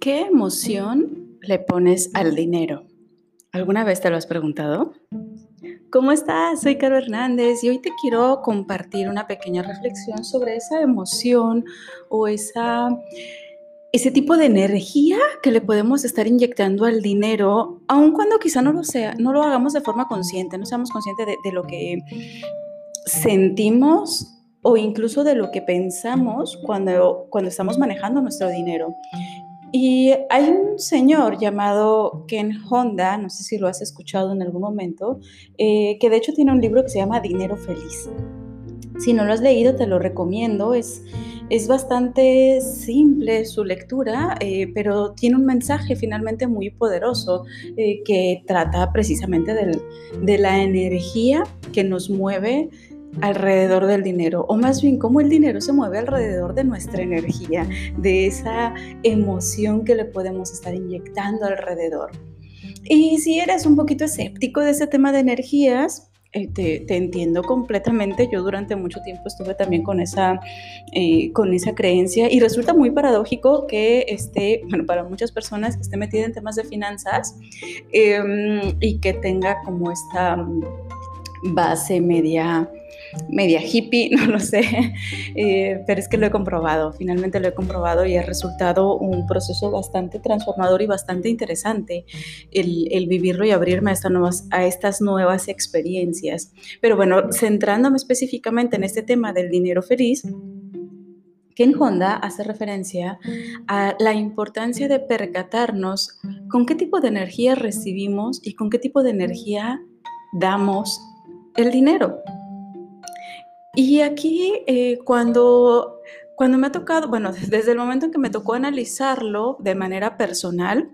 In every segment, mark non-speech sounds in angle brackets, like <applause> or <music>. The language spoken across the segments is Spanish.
¿Qué emoción le pones al dinero? ¿Alguna vez te lo has preguntado? ¿Cómo estás? Soy Caro Hernández y hoy te quiero compartir una pequeña reflexión sobre esa emoción o esa, ese tipo de energía que le podemos estar inyectando al dinero, aun cuando quizá no lo sea, no lo hagamos de forma consciente, no seamos conscientes de, de lo que sentimos o incluso de lo que pensamos cuando, cuando estamos manejando nuestro dinero. Y hay un señor llamado Ken Honda, no sé si lo has escuchado en algún momento, eh, que de hecho tiene un libro que se llama Dinero Feliz. Si no lo has leído, te lo recomiendo. Es, es bastante simple su lectura, eh, pero tiene un mensaje finalmente muy poderoso eh, que trata precisamente del, de la energía que nos mueve alrededor del dinero, o más bien cómo el dinero se mueve alrededor de nuestra energía, de esa emoción que le podemos estar inyectando alrededor. Y si eres un poquito escéptico de ese tema de energías, eh, te, entiendo completamente. Yo durante mucho tiempo estuve también con esa, eh, con esa creencia y resulta muy paradójico que esté, bueno, para muchas personas que esté metida en temas de finanzas em, y que tenga como esta base media media hippie, <laughs> no lo sé, eh, pero es que lo he comprobado, finalmente lo he comprobado y ha resultado un proceso bastante transformador y bastante interesante el, vivirlo y abrirme a, estas nuevas, a estas nuevas experiencias. Pero bueno, centrándome específicamente en este tema del dinero feliz, Ken Honda hace referencia a la importancia de percatarnos con qué tipo de energía recibimos y con qué tipo de energía damos el dinero. Y aquí eh, cuando, cuando me ha tocado, bueno, <laughs> desde el momento en que me tocó analizarlo de manera personal,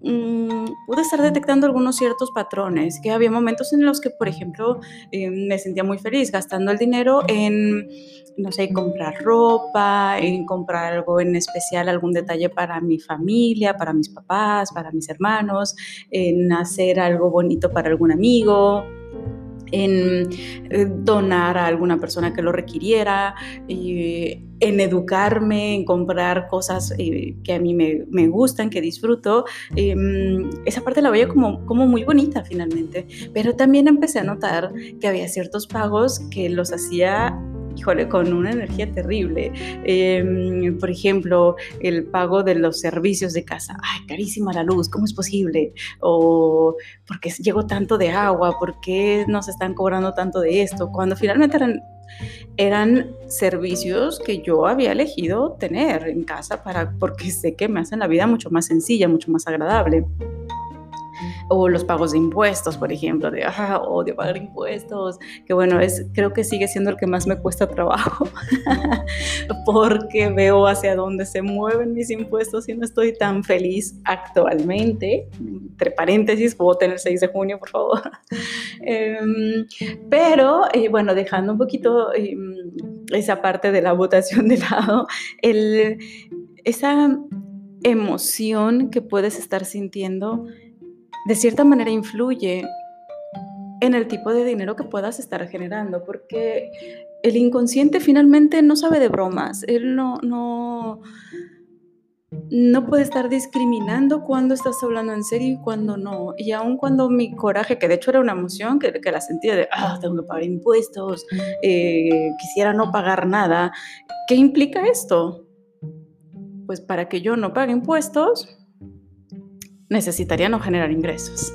mm, pude estar detectando algunos ciertos patrones, que había momentos en los que, por ejemplo, eh, me sentía muy feliz gastando el dinero en, no sé, comprar ropa, en comprar algo en especial, algún detalle para mi familia, para mis papás, para mis hermanos, en hacer algo bonito para algún amigo en eh, donar a alguna persona que lo requiriera, en educarme, en comprar cosas eh, que a mí me, gustan, que disfruto. Em, esa parte la veía como, como muy bonita finalmente, pero también empecé a notar que había ciertos pagos que los hacía híjole, con una energía terrible. Em, por ejemplo, el pago de los servicios de casa. Ay, carísima la luz, ¿cómo es posible? O ¿por qué tanto de agua? ¿Por qué nos están cobrando tanto de esto? Cuando finalmente eran eran servicios que yo había elegido tener en casa para porque sé que me hacen la vida mucho más sencilla, mucho más agradable o los pagos de impuestos, por ejemplo, de, ah, odio pagar impuestos, que bueno, es, creo que sigue siendo el que más me cuesta trabajo, <laughs> porque veo hacia dónde se mueven mis impuestos y no estoy tan feliz actualmente. Entre paréntesis, voten el 6 de junio, por favor. <laughs> Em, pero, eh, bueno, dejando un poquito em, esa parte de la votación de lado, esa emoción que puedes estar sintiendo de cierta manera influye en el tipo de dinero que puedas estar generando, porque el inconsciente finalmente no sabe de bromas, él no, no, no puede estar discriminando cuando estás hablando en serio y cuando no. Y aun cuando mi coraje, que de hecho era una emoción, que, que la sentía de, ah, tengo que pagar impuestos, eh, quisiera no pagar nada, ¿qué implica esto? Pues para que yo no pague impuestos, necesitaría no generar ingresos.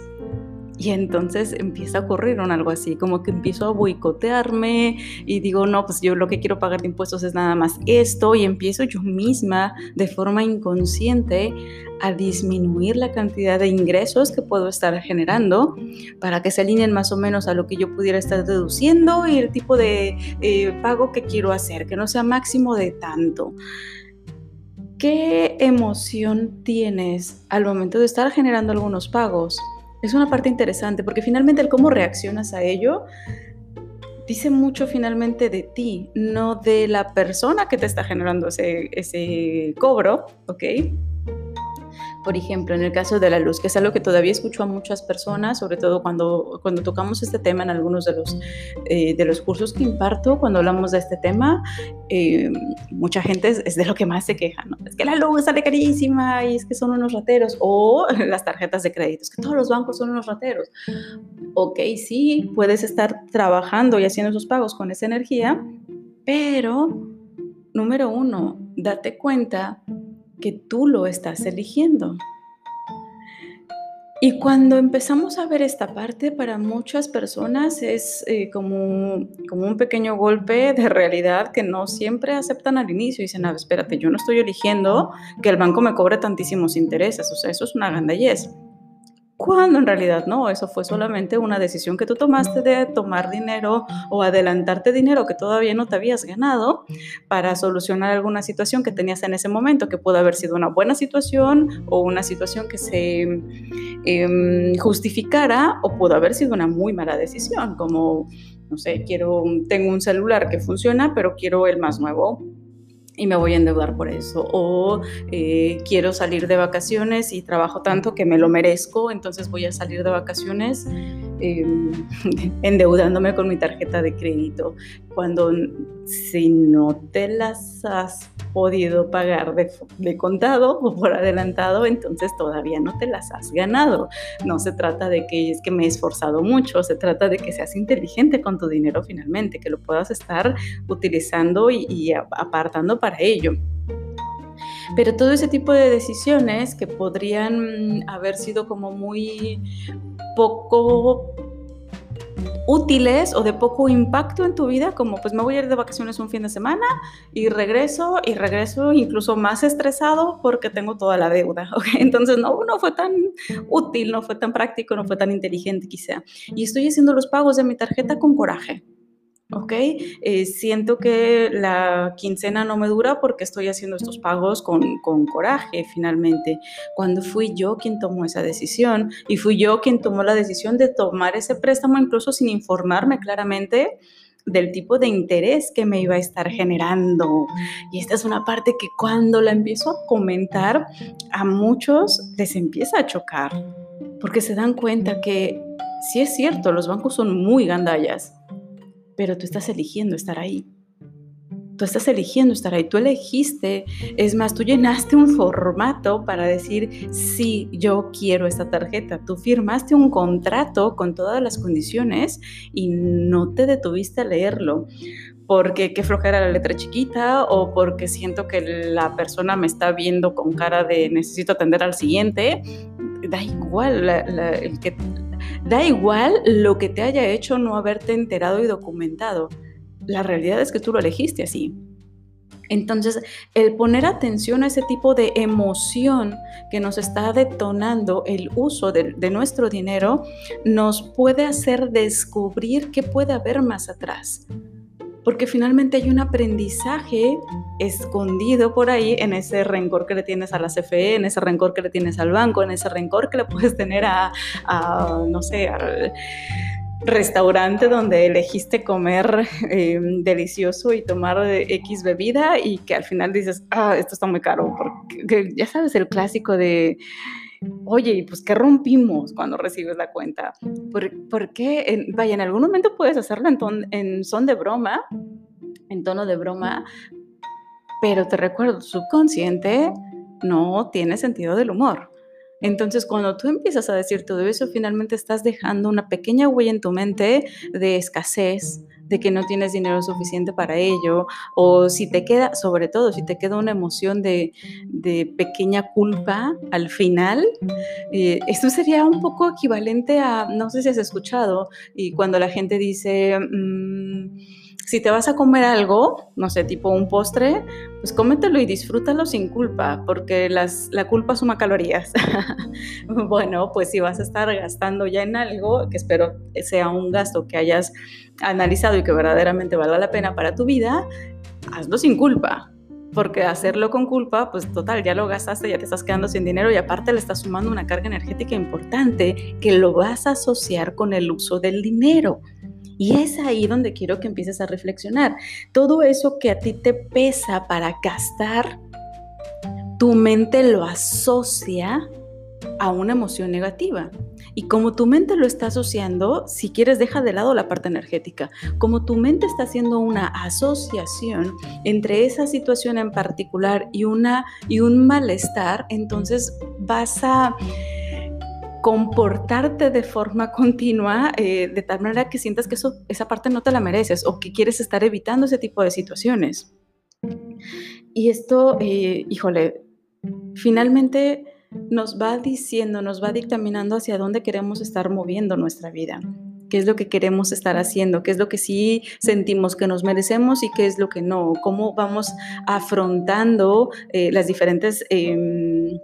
Y entonces empieza a ocurrir un algo así, como que empiezo a boicotearme y digo, no, pues yo lo que quiero pagar de impuestos es nada más esto y empiezo yo misma de forma inconsciente a disminuir la cantidad de ingresos que puedo estar generando para que se alineen más o menos a lo que yo pudiera estar deduciendo y el tipo de eh, pago que quiero hacer, que no sea máximo de tanto. ¿Qué emoción tienes al momento de estar generando algunos pagos? Es una parte interesante porque finalmente el cómo reaccionas a ello dice mucho finalmente de ti, no de la persona que te está generando ese, ese cobro, ¿ok? Por ejemplo, en el caso de la luz, que es algo que todavía escucho a muchas personas, sobre todo cuando, cuando tocamos este tema en algunos de los, eh, de los cursos que imparto, cuando hablamos de este tema, eh, mucha gente es, de lo que más se queja, ¿no? Es que la luz sale carísima y es que son unos rateros, o <laughs> las tarjetas de crédito, es que todos los bancos son unos rateros. Ok, sí, puedes estar trabajando y haciendo esos pagos con esa energía, pero, número uno, date cuenta que tú lo estás eligiendo. Y cuando empezamos a ver esta parte, para muchas personas es eh, como, como un pequeño golpe de realidad que no siempre aceptan al inicio. Dicen, a espérate, yo no estoy eligiendo que el banco me cobre tantísimos intereses. O sea, eso es una gandallez cuando en realidad no, eso fue solamente una decisión que tú tomaste de tomar dinero o adelantarte dinero que todavía no te habías ganado para solucionar alguna situación que tenías en ese momento, que pudo haber sido una buena situación o una situación que se em, justificara o pudo haber sido una muy mala decisión, como, no sé, quiero, tengo un celular que funciona, pero quiero el más nuevo y me voy a endeudar por eso. O eh, quiero salir de vacaciones y trabajo tanto que me lo merezco, entonces voy a salir de vacaciones em, <laughs> endeudándome con mi tarjeta de crédito. Cuando si no te las has podido pagar de, contado <laughs> o por adelantado, entonces todavía no te las has ganado. No se trata de que es que me he esforzado mucho, se trata de que seas inteligente con tu dinero finalmente, que lo puedas estar utilizando y apartando para ello. Pero todo ese tipo de decisiones que podrían haber sido como muy poco útiles o de poco impacto en tu vida, como pues me voy a ir de vacaciones un fin de semana y regreso y regreso incluso más estresado porque tengo toda la deuda. <laughs> Entonces no, no fue tan útil, no fue tan práctico, no fue tan inteligente quizá. Y estoy haciendo los pagos de mi tarjeta con coraje. ¿Ok? Eh, siento que la quincena no me dura porque estoy haciendo estos pagos con, con, coraje finalmente. Cuando fui yo quien tomó esa decisión y fui yo quien tomó la decisión de tomar ese préstamo incluso sin informarme claramente del tipo de interés que me iba a estar generando. Y esta es una parte que cuando la empiezo a comentar, a muchos les empieza a chocar, porque se dan cuenta que sí es cierto, los bancos son muy gandallas pero tú estás eligiendo estar ahí. Tú estás eligiendo estar ahí, tú elegiste, es más, tú llenaste un formato para decir, sí, yo quiero esta tarjeta. Tú firmaste un contrato con todas las condiciones y no te detuviste a leerlo porque qué flojera la letra chiquita o porque siento que la persona me está viendo con cara de necesito atender al siguiente. Da igual, el que Da igual lo que te haya hecho no haberte enterado y documentado. La realidad es que tú lo elegiste así. Entonces, el poner atención a ese tipo de emoción que nos está detonando el uso de, nuestro dinero nos puede hacer descubrir qué puede haber más atrás porque finalmente hay un aprendizaje escondido por ahí en ese rencor que le tienes a la CFE, en ese rencor que le tienes al banco, en ese rencor que le puedes tener a, no sé, al restaurante donde elegiste comer em, delicioso y tomar X bebida y que al final dices, ah, esto está muy caro, porque ya sabes el clásico de oye, pues qué rompimos cuando recibes la cuenta. ¿Por, qué? vaya, en algún momento puedes hacerlo en, en son de broma, en tono de broma, pero te recuerdo, subconsciente no tiene sentido del humor. Entonces, cuando tú empiezas a decir todo eso, finalmente estás dejando una pequeña huella en tu mente de escasez, de que no tienes dinero suficiente para ello, o si te queda, sobre todo, si te queda una emoción de, pequeña culpa al final, eh, esto sería un poco equivalente a, no sé si has escuchado, y cuando la gente dice... Mm, si te vas a comer algo, no sé, tipo un postre, pues cómetelo y disfrútalo sin culpa, porque las, la culpa suma calorías. <laughs> bueno, pues si vas a estar gastando ya en algo, que espero sea un gasto que hayas analizado y que verdaderamente valga la pena para tu vida, hazlo sin culpa. Porque hacerlo con culpa, pues total, ya lo gastaste, ya te estás quedando sin dinero y aparte le estás sumando una carga energética importante que lo vas a asociar con el uso del dinero. Y es ahí donde quiero que empieces a reflexionar. Todo eso que a ti te pesa para gastar, tu mente lo asocia a una emoción negativa. Y como tu mente lo está asociando, si quieres, deja de lado la parte energética. Como tu mente está haciendo una asociación entre esa situación en particular y, una, y un malestar, entonces vas a comportarte de forma continua eh, de tal manera que sientas que eso, esa parte no te la mereces o que quieres estar evitando ese tipo de situaciones. Y esto, eh, híjole, finalmente nos va diciendo, nos va dictaminando hacia dónde queremos estar moviendo nuestra vida, qué es lo que queremos estar haciendo, qué es lo que sí sentimos que nos merecemos y qué es lo que no, cómo vamos afrontando eh, las diferentes... Em,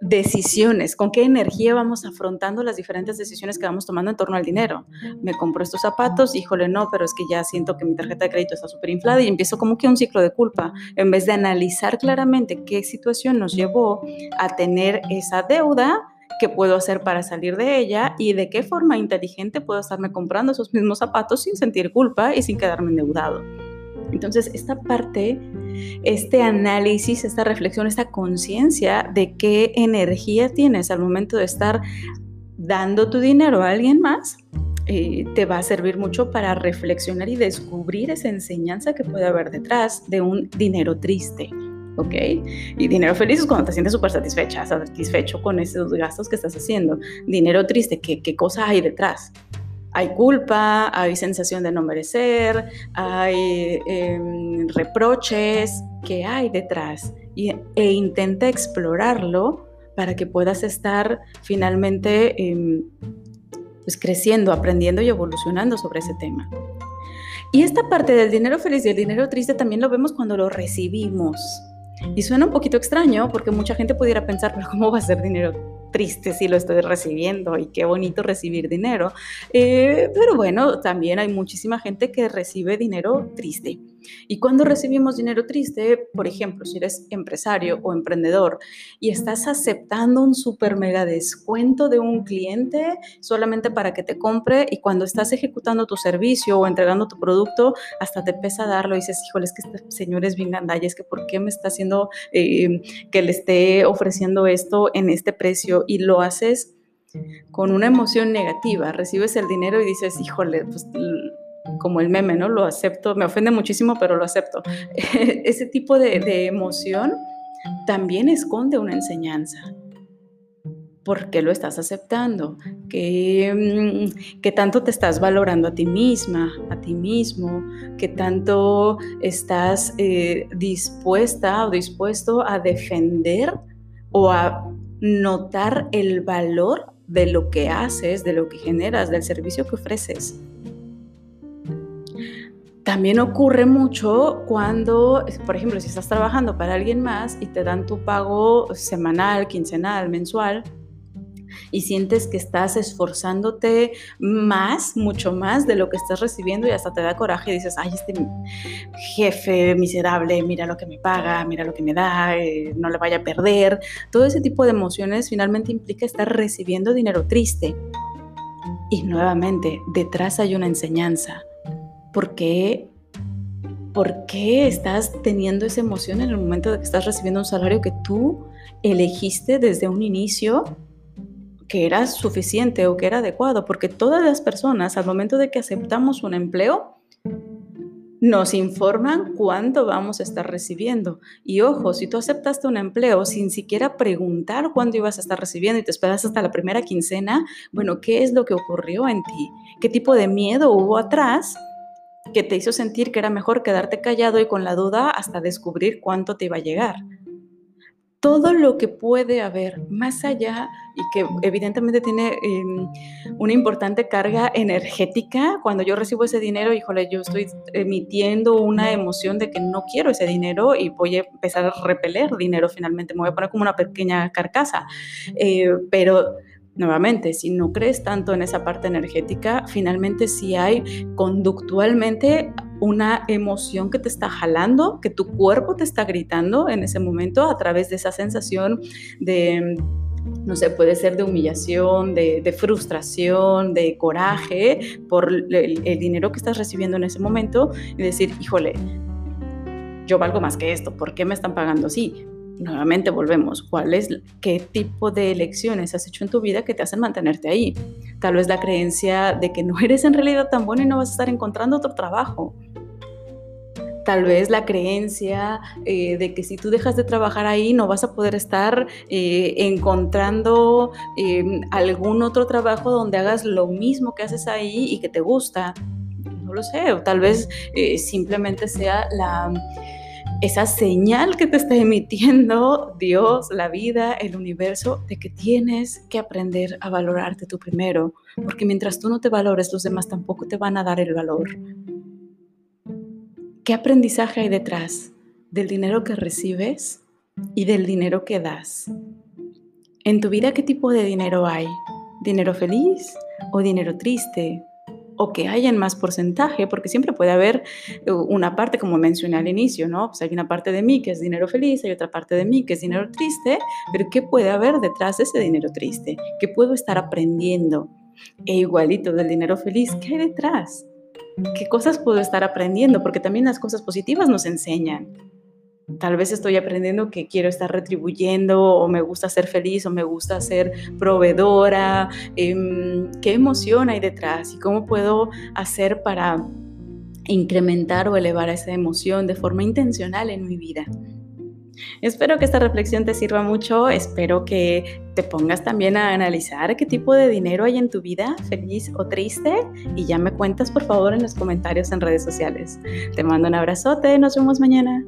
decisiones, con qué energía vamos afrontando las diferentes decisiones que vamos tomando en torno al dinero. Me compro estos zapatos, híjole, no, pero es que ya siento que mi tarjeta de crédito está súper inflada y empiezo como que un ciclo de culpa, en vez de analizar claramente qué situación nos llevó a tener esa deuda qué puedo hacer para salir de ella y de qué forma inteligente puedo estarme comprando esos mismos zapatos sin sentir culpa y sin quedarme endeudado. Entonces, esta parte, este análisis, esta reflexión, esta conciencia de qué energía tienes al momento de estar dando tu dinero a alguien más, eh, te va a servir mucho para reflexionar y descubrir esa enseñanza que puede haber detrás de un dinero triste. ¿ok? Y dinero feliz es cuando te sientes súper satisfecha, satisfecho con esos gastos que estás haciendo. Dinero triste, ¿qué, qué cosa hay detrás? Hay culpa, hay sensación de no merecer, hay em, reproches, ¿qué hay detrás? Y, e intenta explorarlo para que puedas estar finalmente em, pues creciendo, aprendiendo y evolucionando sobre ese tema. Y esta parte del dinero feliz y el dinero triste también lo vemos cuando lo recibimos. Y suena un poquito extraño porque mucha gente pudiera pensar, pero ¿cómo va a ser dinero triste si lo estoy recibiendo y qué bonito recibir dinero. Eh, pero bueno, también hay muchísima gente que recibe dinero triste. Y cuando recibimos dinero triste, por ejemplo, si eres empresario o emprendedor y estás aceptando un super mega descuento de un cliente solamente para que te compre y cuando estás ejecutando tu servicio o entregando tu producto, hasta te pesa darlo y dices, híjole, es que este señor es bien gandalla, es que ¿por qué me está haciendo eh, que le esté ofreciendo esto en este precio? Y lo haces con una emoción negativa, recibes el dinero y dices, híjole, pues como el meme, ¿no? Lo acepto, me ofende muchísimo, pero lo acepto. <laughs> Ese tipo de, emoción también esconde una enseñanza. ¿Por qué lo estás aceptando? ¿Qué, mm, ¿Qué, tanto te estás valorando a ti misma, a ti mismo? ¿Qué tanto estás eh, dispuesta o dispuesto a defender o a notar el valor de lo que haces, de lo que generas, del servicio que ofreces? También ocurre mucho cuando, por ejemplo, si estás trabajando para alguien más y te dan tu pago semanal, quincenal, mensual, y sientes que estás esforzándote más, mucho más de lo que estás recibiendo y hasta te da coraje y dices, ay, este jefe miserable, mira lo que me paga, mira lo que me da, eh, no le vaya a perder. Todo ese tipo de emociones finalmente implica estar recibiendo dinero triste. Y nuevamente, detrás hay una enseñanza ¿Por qué, ¿Por qué estás teniendo esa emoción en el momento de que estás recibiendo un salario que tú elegiste desde un inicio que era suficiente o que era adecuado? Porque todas las personas al momento de que aceptamos un empleo, nos informan cuánto vamos a estar recibiendo. Y ojo, si tú aceptaste un empleo sin siquiera preguntar cuándo ibas a estar recibiendo y te esperas hasta la primera quincena, bueno, ¿qué es lo que ocurrió en ti? ¿Qué tipo de miedo hubo atrás que te hizo sentir que era mejor quedarte callado y con la duda hasta descubrir cuánto te iba a llegar. Todo lo que puede haber más allá y que evidentemente tiene em, una importante carga energética, cuando yo recibo ese dinero, híjole, yo estoy emitiendo una emoción de que no quiero ese dinero y voy a empezar a repeler dinero finalmente, me voy a poner como una pequeña carcasa. Eh, pero Nuevamente, si no crees tanto en esa parte energética, finalmente si hay conductualmente una emoción que te está jalando, que tu cuerpo te está gritando en ese momento a través de esa sensación de no sé, puede ser de humillación, de, frustración, de coraje por el, el, dinero que estás recibiendo en ese momento y decir, híjole, yo valgo más que esto, ¿por qué me están pagando así? Nuevamente volvemos, ¿cuál es, qué tipo de elecciones has hecho en tu vida que te hacen mantenerte ahí? Tal vez la creencia de que no eres en realidad tan bueno y no vas a estar encontrando otro trabajo. Tal vez la creencia eh, de que si tú dejas de trabajar ahí no vas a poder estar eh, encontrando em, algún otro trabajo donde hagas lo mismo que haces ahí y que te gusta. No lo sé, o tal vez eh, simplemente sea la esa señal que te está emitiendo Dios, la vida, el universo, de que tienes que aprender a valorarte tú primero, porque mientras tú no te valores, los demás tampoco te van a dar el valor. ¿Qué aprendizaje hay detrás del dinero que recibes y del dinero que das? En tu vida, ¿qué tipo de dinero hay? ¿Dinero feliz o dinero triste? O que haya en más porcentaje, porque siempre puede haber eh, una parte, como mencioné al inicio, ¿no? Pues hay una parte de mí que es dinero feliz, hay otra parte de mí que es dinero triste, pero ¿qué puede haber detrás de ese dinero triste? ¿Qué puedo estar aprendiendo? E igualito del dinero feliz, ¿qué hay detrás? ¿Qué cosas puedo estar aprendiendo? Porque también las cosas positivas nos enseñan. Tal vez estoy aprendiendo que quiero estar retribuyendo o me gusta ser feliz o me gusta ser proveedora. Em, ¿Qué emoción hay detrás y cómo puedo hacer para incrementar o elevar esa emoción de forma intencional en mi vida? Espero que esta reflexión te sirva mucho, espero que te pongas también a analizar qué tipo de dinero hay en tu vida, feliz o triste, y ya me cuentas por favor en los comentarios en redes sociales. Te mando un abrazote, nos vemos mañana.